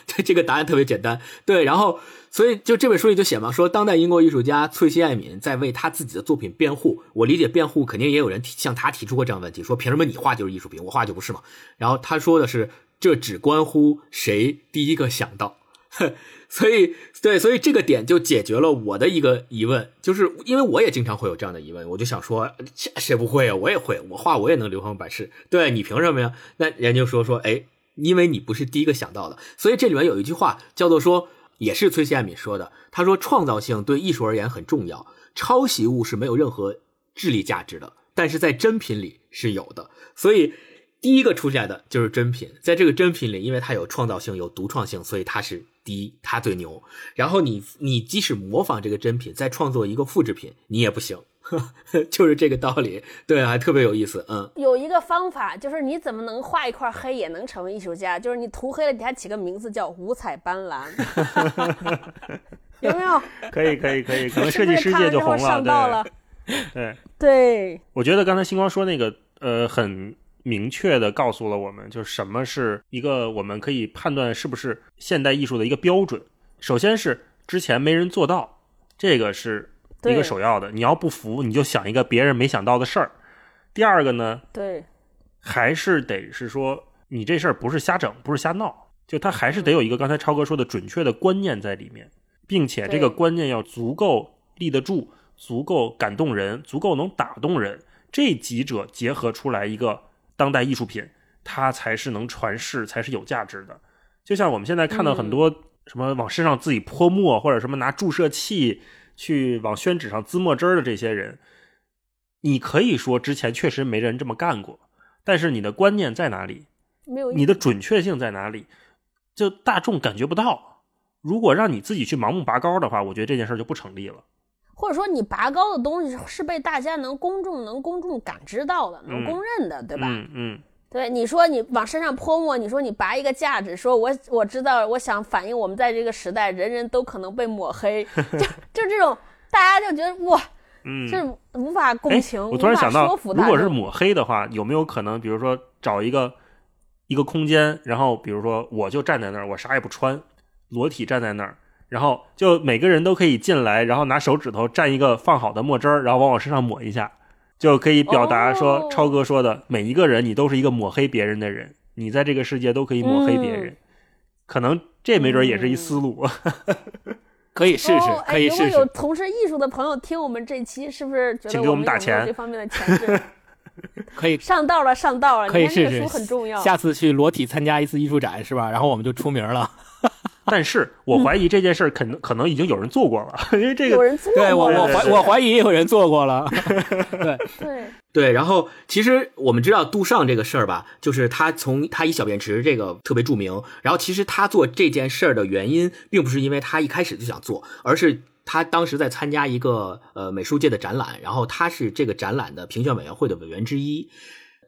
对，这个答案特别简单。对，然后，所以就这本书里就写嘛，说当代英国艺术家翠西·艾敏在为他自己的作品辩护。我理解辩护，肯定也有人提向他提出过这样的问题，说凭什么你画就是艺术品，我画就不是嘛？然后他说的是，这只关乎谁第一个想到。所以，对，所以这个点就解决了我的一个疑问，就是因为我也经常会有这样的疑问，我就想说，谁不会啊？我也会，我画我也能流芳百世。对你凭什么呀？那人就说说，哎。因为你不是第一个想到的，所以这里面有一句话叫做说，也是崔西艾米说的。他说，创造性对艺术而言很重要，抄袭物是没有任何智力价值的，但是在真品里是有的。所以第一个出现的就是真品，在这个真品里，因为它有创造性、有独创性，所以它是第一，他最牛。然后你你即使模仿这个真品，再创作一个复制品，你也不行。就是这个道理，对，还特别有意思。嗯，有一个方法，就是你怎么能画一块黑也能成为艺术家？就是你涂黑了，给它起个名字叫五彩斑斓，有没有？可以，可以，可以，可能设计师界就红了。对，对，对。我觉得刚才星光说那个，呃，很明确的告诉了我们，就是什么是一个我们可以判断是不是现代艺术的一个标准。首先是之前没人做到，这个是。一个首要的，你要不服，你就想一个别人没想到的事儿。第二个呢，对，还是得是说你这事儿不是瞎整，不是瞎闹，就他还是得有一个刚才超哥说的准确的观念在里面，并且这个观念要足够立得住，足够感动人，足够能打动人，这几者结合出来一个当代艺术品，它才是能传世，才是有价值的。就像我们现在看到很多什么往身上自己泼墨，或者什么拿注射器去往宣纸上滋墨汁儿的这些人，你可以说之前确实没人这么干过，但是你的观念在哪里？没有你的准确性在哪里？就大众感觉不到。如果让你自己去盲目拔高的话，我觉得这件事就不成立了。或者说你拔高的东西是被大家能公众能公众感知到的，能公认的，对吧？嗯嗯。对，你说你往身上泼墨，你说你拔一个价值，说我我知道，我想反映我们在这个时代，人人都可能被抹黑，就就这种，大家就觉得哇，嗯，是无法共情，我突然想到，如果是抹黑的话，有没有可能，比如说找一个一个空间，然后比如说我就站在那儿，我啥也不穿，裸体站在那儿，然后就每个人都可以进来，然后拿手指头蘸一个放好的墨汁儿，然后往我身上抹一下。就可以表达说，超哥说的每一个人，你都是一个抹黑别人的人，你在这个世界都可以抹黑别人，可能这没准也是一思路，可以试试，可以试试。如果有从事艺术的朋友听我们这期，是不是请给我们打钱？这方面的钱质？可以上道了，上道了，可以试试，很重要。下次去裸体参加一次艺术展是吧？然后我们就出名了。但是我怀疑这件事儿可能可能已经有人做过了，因为这个有人做过，对我我怀我怀疑有人做过了，对对对。然后其实我们知道杜尚这个事儿吧，就是他从他以小便池这个特别著名。然后其实他做这件事儿的原因，并不是因为他一开始就想做，而是他当时在参加一个呃美术界的展览，然后他是这个展览的评选委员会的委员之一。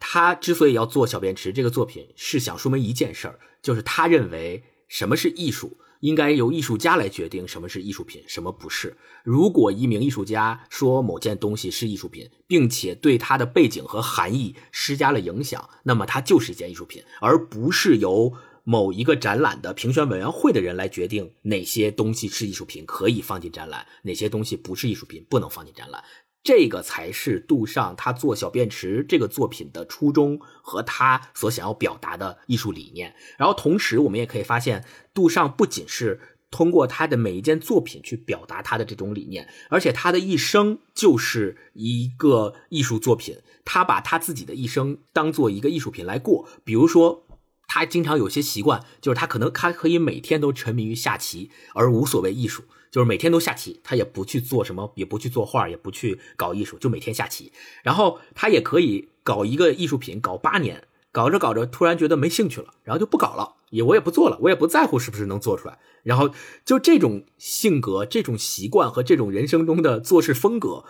他之所以要做小便池这个作品，是想说明一件事儿，就是他认为。什么是艺术？应该由艺术家来决定什么是艺术品，什么不是。如果一名艺术家说某件东西是艺术品，并且对它的背景和含义施加了影响，那么它就是一件艺术品，而不是由某一个展览的评选委员会的人来决定哪些东西是艺术品可以放进展览，哪些东西不是艺术品不能放进展览。这个才是杜尚他做小便池这个作品的初衷和他所想要表达的艺术理念。然后同时，我们也可以发现，杜尚不仅是通过他的每一件作品去表达他的这种理念，而且他的一生就是一个艺术作品。他把他自己的一生当做一个艺术品来过。比如说，他经常有些习惯，就是他可能他可以每天都沉迷于下棋，而无所谓艺术。就是每天都下棋，他也不去做什么，也不去做画，也不去搞艺术，就每天下棋。然后他也可以搞一个艺术品，搞八年，搞着搞着突然觉得没兴趣了，然后就不搞了，也我也不做了，我也不在乎是不是能做出来。然后就这种性格、这种习惯和这种人生中的做事风格，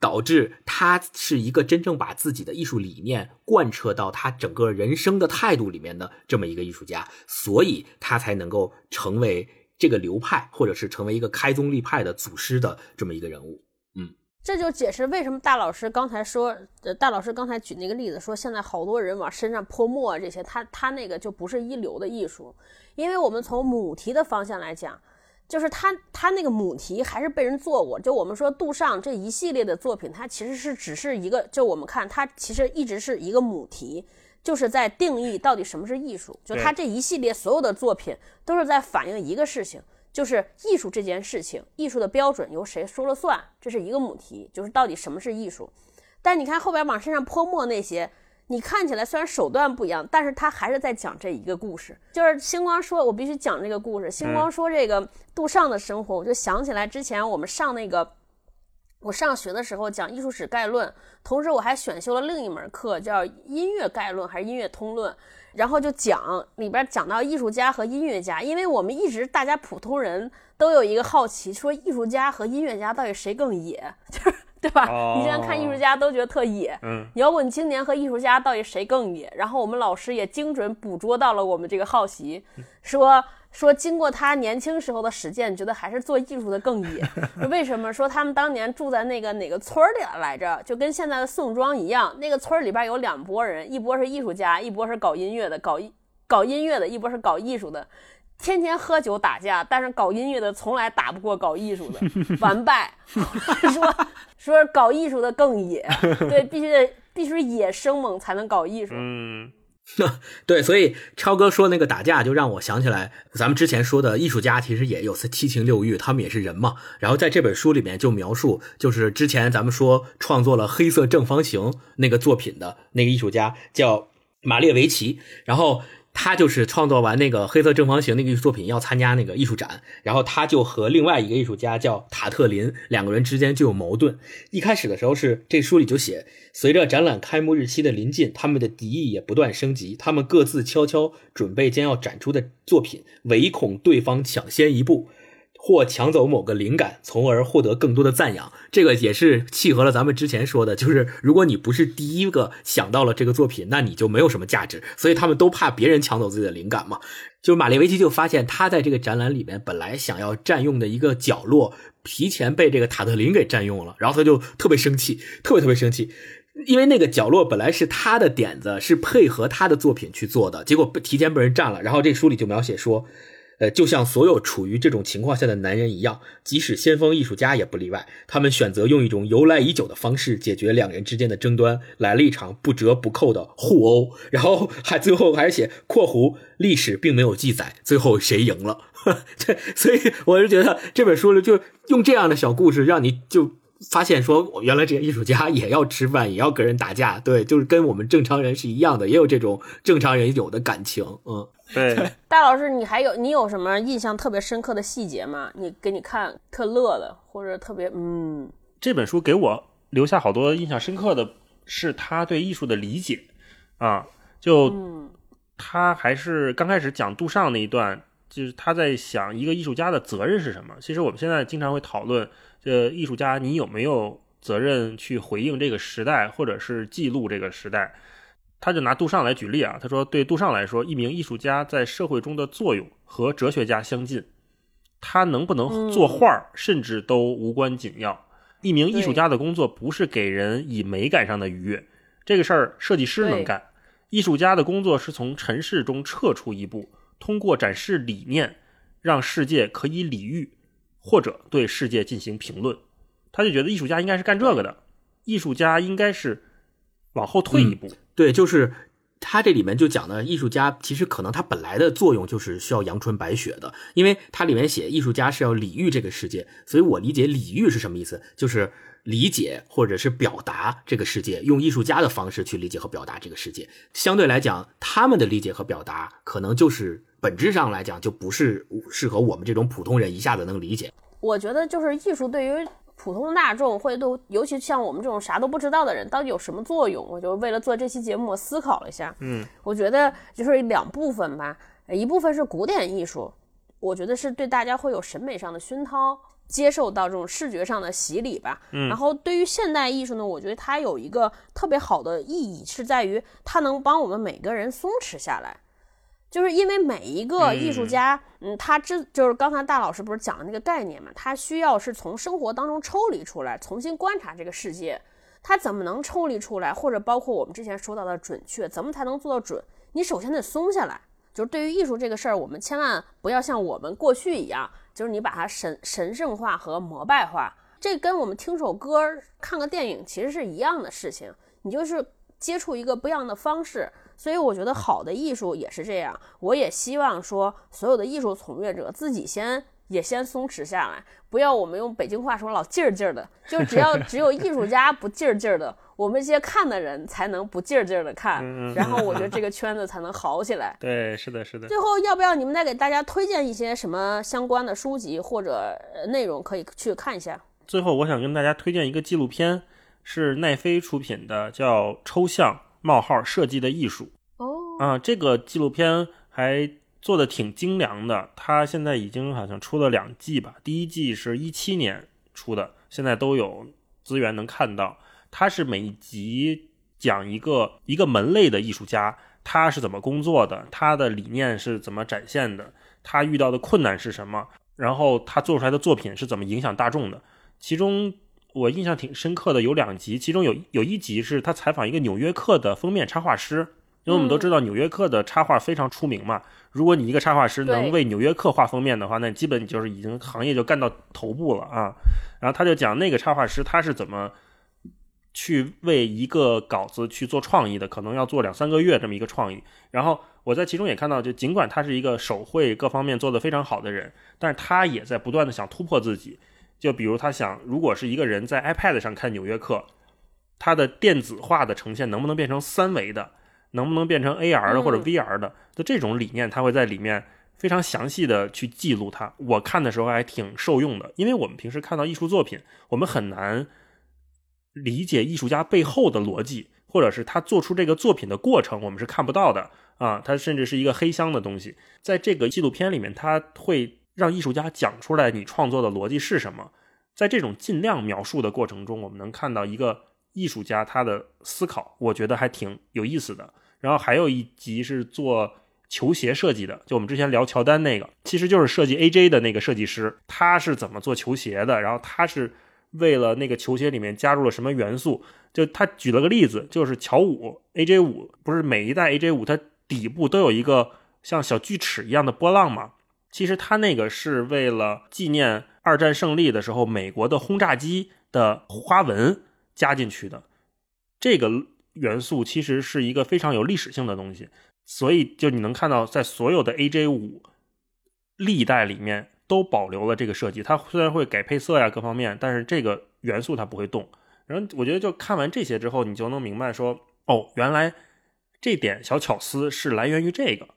导致他是一个真正把自己的艺术理念贯彻到他整个人生的态度里面的这么一个艺术家，所以他才能够成为。这个流派，或者是成为一个开宗立派的祖师的这么一个人物，嗯，这就解释为什么大老师刚才说，呃大老师刚才举那个例子，说现在好多人往身上泼墨这些，他他那个就不是一流的艺术，因为我们从母题的方向来讲，就是他他那个母题还是被人做过，就我们说杜尚这一系列的作品，它其实是只是一个，就我们看它其实一直是一个母题。就是在定义到底什么是艺术，就他这一系列所有的作品都是在反映一个事情，就是艺术这件事情，艺术的标准由谁说了算，这是一个母题，就是到底什么是艺术。但你看后边往身上泼墨那些，你看起来虽然手段不一样，但是他还是在讲这一个故事。就是星光说，我必须讲这个故事。星光说这个杜尚的生活，我就想起来之前我们上那个。我上学的时候讲艺术史概论，同时我还选修了另一门课，叫音乐概论还是音乐通论，然后就讲里边讲到艺术家和音乐家，因为我们一直大家普通人都有一个好奇，说艺术家和音乐家到底谁更野，就是对吧？你现在看艺术家都觉得特野，嗯，摇滚青年和艺术家到底谁更野？然后我们老师也精准捕捉到了我们这个好奇，说。说经过他年轻时候的实践，觉得还是做艺术的更野。为什么？说他们当年住在那个哪个村里来着？就跟现在的宋庄一样，那个村里边有两拨人，一波是艺术家，一波是搞音乐的，搞搞音乐的，一波是搞艺术的，天天喝酒打架，但是搞音乐的从来打不过搞艺术的，完败。说说搞艺术的更野，对，必须得必须野生猛才能搞艺术。嗯。对，所以超哥说那个打架，就让我想起来，咱们之前说的艺术家其实也有七情六欲，他们也是人嘛。然后在这本书里面就描述，就是之前咱们说创作了《黑色正方形》那个作品的那个艺术家叫马列维奇，然后。他就是创作完那个黑色正方形那个艺术作品，要参加那个艺术展，然后他就和另外一个艺术家叫塔特林，两个人之间就有矛盾。一开始的时候是这书里就写，随着展览开幕日期的临近，他们的敌意也不断升级，他们各自悄悄准备将要展出的作品，唯恐对方抢先一步。或抢走某个灵感，从而获得更多的赞扬，这个也是契合了咱们之前说的，就是如果你不是第一个想到了这个作品，那你就没有什么价值。所以他们都怕别人抢走自己的灵感嘛。就马列维奇就发现，他在这个展览里面本来想要占用的一个角落，提前被这个塔特林给占用了，然后他就特别生气，特别特别生气，因为那个角落本来是他的点子，是配合他的作品去做的，结果被提前被人占了。然后这书里就描写说。呃，就像所有处于这种情况下的男人一样，即使先锋艺术家也不例外。他们选择用一种由来已久的方式解决两人之间的争端，来了一场不折不扣的互殴。然后还最后还是写（括弧历史并没有记载最后谁赢了）。这所以我是觉得这本书里就用这样的小故事，让你就发现说，原来这些艺术家也要吃饭，也要跟人打架，对，就是跟我们正常人是一样的，也有这种正常人有的感情，嗯。对，大老师，你还有你有什么印象特别深刻的细节吗？你给你看特乐的，或者特别嗯，这本书给我留下好多印象深刻的是他对艺术的理解啊，就他还是刚开始讲杜尚那一段，就是他在想一个艺术家的责任是什么。其实我们现在经常会讨论，这艺术家你有没有责任去回应这个时代，或者是记录这个时代。他就拿杜尚来举例啊，他说，对杜尚来说，一名艺术家在社会中的作用和哲学家相近，他能不能作画甚至都无关紧要。一名艺术家的工作不是给人以美感上的愉悦，这个事儿设计师能干。艺术家的工作是从尘世中撤出一步，通过展示理念，让世界可以理喻，或者对世界进行评论。他就觉得艺术家应该是干这个的，艺术家应该是往后退一步。对，就是他这里面就讲的艺术家，其实可能他本来的作用就是需要阳春白雪的，因为它里面写艺术家是要理喻这个世界，所以我理解理喻是什么意思，就是理解或者是表达这个世界，用艺术家的方式去理解和表达这个世界。相对来讲，他们的理解和表达可能就是本质上来讲就不是适合我们这种普通人一下子能理解。我觉得就是艺术对于。普通的大众会都，尤其像我们这种啥都不知道的人，到底有什么作用？我就为了做这期节目，我思考了一下。嗯，我觉得就是两部分吧，一部分是古典艺术，我觉得是对大家会有审美上的熏陶，接受到这种视觉上的洗礼吧。嗯，然后对于现代艺术呢，我觉得它有一个特别好的意义，是在于它能帮我们每个人松弛下来。就是因为每一个艺术家，嗯，他之就是刚才大老师不是讲的那个概念嘛，他需要是从生活当中抽离出来，重新观察这个世界。他怎么能抽离出来？或者包括我们之前说到的准确，怎么才能做到准？你首先得松下来。就是对于艺术这个事儿，我们千万不要像我们过去一样，就是你把它神神圣化和膜拜化。这跟我们听首歌、看个电影其实是一样的事情。你就是接触一个不一样的方式。所以我觉得好的艺术也是这样，我也希望说所有的艺术从业者自己先也先松弛下来，不要我们用北京话说老劲儿劲儿的，就只要只有艺术家不劲儿劲儿的，我们这些看的人才能不劲儿劲儿的看，然后我觉得这个圈子才能好起来。对，是的，是的。最后要不要你们再给大家推荐一些什么相关的书籍或者内容可以去看一下？最后我想跟大家推荐一个纪录片，是奈飞出品的，叫《抽象》。冒号设计的艺术哦啊，这个纪录片还做的挺精良的。它现在已经好像出了两季吧，第一季是一七年出的，现在都有资源能看到。它是每一集讲一个一个门类的艺术家，他是怎么工作的，他的理念是怎么展现的，他遇到的困难是什么，然后他做出来的作品是怎么影响大众的。其中。我印象挺深刻的有两集，其中有有一集是他采访一个《纽约客》的封面插画师，因为我们都知道《纽约客》的插画非常出名嘛。如果你一个插画师能为《纽约客》画封面的话，那基本就是已经行业就干到头部了啊。然后他就讲那个插画师他是怎么去为一个稿子去做创意的，可能要做两三个月这么一个创意。然后我在其中也看到，就尽管他是一个手绘各方面做得非常好的人，但是他也在不断的想突破自己。就比如他想，如果是一个人在 iPad 上看《纽约客》，他的电子化的呈现能不能变成三维的，能不能变成 AR 的或者 VR 的？就这种理念，他会在里面非常详细的去记录它。我看的时候还挺受用的，因为我们平时看到艺术作品，我们很难理解艺术家背后的逻辑，或者是他做出这个作品的过程，我们是看不到的啊。它甚至是一个黑箱的东西，在这个纪录片里面，他会。让艺术家讲出来你创作的逻辑是什么，在这种尽量描述的过程中，我们能看到一个艺术家他的思考，我觉得还挺有意思的。然后还有一集是做球鞋设计的，就我们之前聊乔丹那个，其实就是设计 AJ 的那个设计师，他是怎么做球鞋的，然后他是为了那个球鞋里面加入了什么元素。就他举了个例子，就是乔五 AJ 五，不是每一代 AJ 五它底部都有一个像小锯齿一样的波浪吗？其实他那个是为了纪念二战胜利的时候美国的轰炸机的花纹加进去的，这个元素其实是一个非常有历史性的东西，所以就你能看到在所有的 AJ 五历代里面都保留了这个设计。它虽然会改配色呀各方面，但是这个元素它不会动。然后我觉得就看完这些之后，你就能明白说，哦，原来这点小巧思是来源于这个。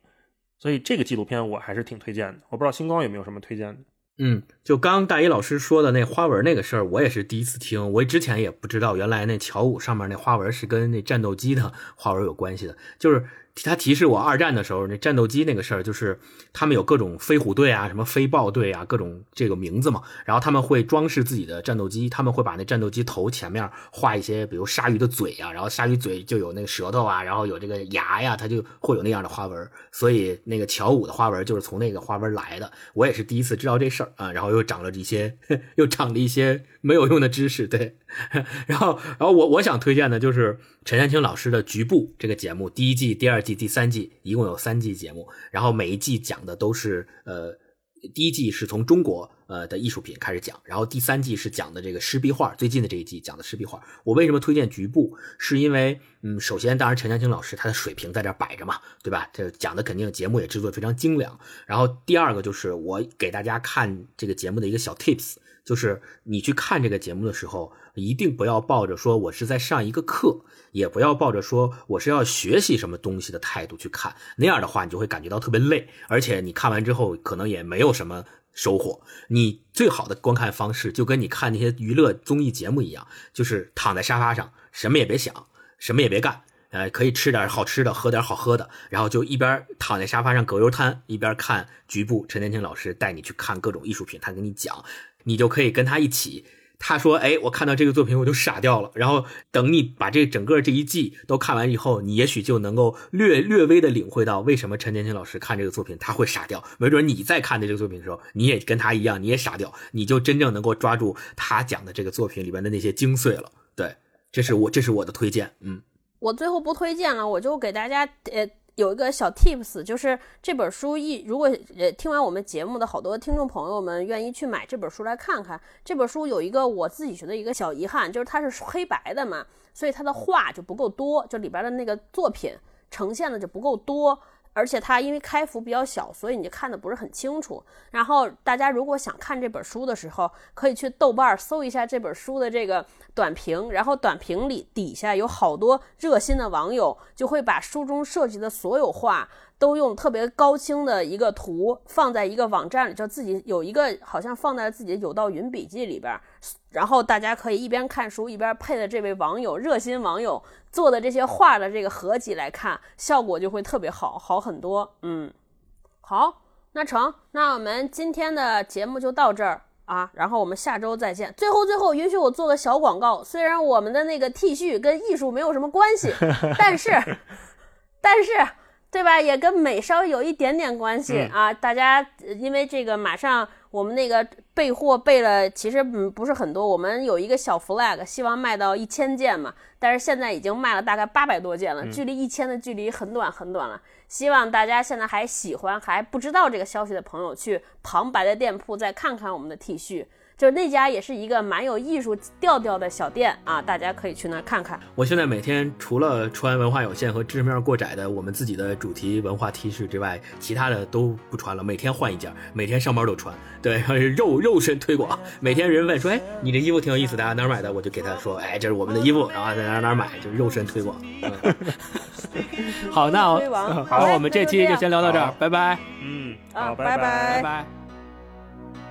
所以这个纪录片我还是挺推荐的，我不知道星光有没有什么推荐的。嗯，就刚刚大一老师说的那花纹那个事儿，我也是第一次听，我之前也不知道，原来那乔五上面那花纹是跟那战斗机的花纹有关系的，就是。他提示我二战的时候那战斗机那个事儿，就是他们有各种飞虎队啊，什么飞豹队啊，各种这个名字嘛。然后他们会装饰自己的战斗机，他们会把那战斗机头前面画一些，比如鲨鱼的嘴啊，然后鲨鱼嘴就有那个舌头啊，然后有这个牙呀，它就会有那样的花纹。所以那个乔五的花纹就是从那个花纹来的。我也是第一次知道这事儿啊，然后又长了一些，又长了一些没有用的知识。对，然后，然后我我想推荐的就是陈山青老师的《局部》这个节目，第一季、第二。季第三季一共有三季节目，然后每一季讲的都是呃，第一季是从中国呃的艺术品开始讲，然后第三季是讲的这个湿壁画，最近的这一季讲的湿壁画。我为什么推荐局部？是因为嗯，首先当然陈江青老师他的水平在这摆着嘛，对吧？这讲的肯定节目也制作非常精良。然后第二个就是我给大家看这个节目的一个小 tips，就是你去看这个节目的时候，一定不要抱着说我是在上一个课。也不要抱着说我是要学习什么东西的态度去看，那样的话你就会感觉到特别累，而且你看完之后可能也没有什么收获。你最好的观看方式就跟你看那些娱乐综艺节目一样，就是躺在沙发上，什么也别想，什么也别干，呃，可以吃点好吃的，喝点好喝的，然后就一边躺在沙发上葛优瘫，一边看局部陈天青老师带你去看各种艺术品，他给你讲，你就可以跟他一起。他说：“哎，我看到这个作品我就傻掉了。然后等你把这整个这一季都看完以后，你也许就能够略略微的领会到为什么陈年青老师看这个作品他会傻掉。没准你在看的这个作品的时候，你也跟他一样，你也傻掉，你就真正能够抓住他讲的这个作品里边的那些精髓了。对，这是我这是我的推荐。嗯，我最后不推荐了，我就给大家呃。”有一个小 tips，就是这本书一如果呃听完我们节目的好多听众朋友们愿意去买这本书来看看，这本书有一个我自己觉得一个小遗憾，就是它是黑白的嘛，所以它的画就不够多，就里边的那个作品呈现的就不够多。而且它因为开幅比较小，所以你就看的不是很清楚。然后大家如果想看这本书的时候，可以去豆瓣搜一下这本书的这个短评，然后短评里底下有好多热心的网友就会把书中涉及的所有话。都用特别高清的一个图放在一个网站里，就自己有一个好像放在自己的有道云笔记里边，然后大家可以一边看书一边配的这位网友热心网友做的这些画的这个合集来看，效果就会特别好，好很多。嗯，好，那成，那我们今天的节目就到这儿啊，然后我们下周再见。最后最后，允许我做个小广告，虽然我们的那个 T 恤跟艺术没有什么关系，但是，但是。对吧？也跟美稍微有一点点关系啊！大家因为这个，马上我们那个备货备了，其实嗯不是很多。我们有一个小 flag，希望卖到一千件嘛。但是现在已经卖了大概八百多件了，距离一千的距离很短很短了。希望大家现在还喜欢还不知道这个消息的朋友，去旁白的店铺再看看我们的 T 恤。就是那家也是一个蛮有艺术调调的小店啊，大家可以去那儿看看。我现在每天除了穿文化有限和知识面过窄的我们自己的主题文化 T 恤之外，其他的都不穿了，每天换一件，每天上班都穿。对，肉肉身推广，每天人问说，哎，你这衣服挺有意思的，哪儿买的？我就给他说，哎，这是我们的衣服，然后在哪哪买，就是肉身推广。好，那 好，我们这期就先聊到这儿，拜拜。嗯，好，拜拜拜拜。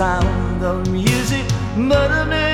Sound of music. Mother Mary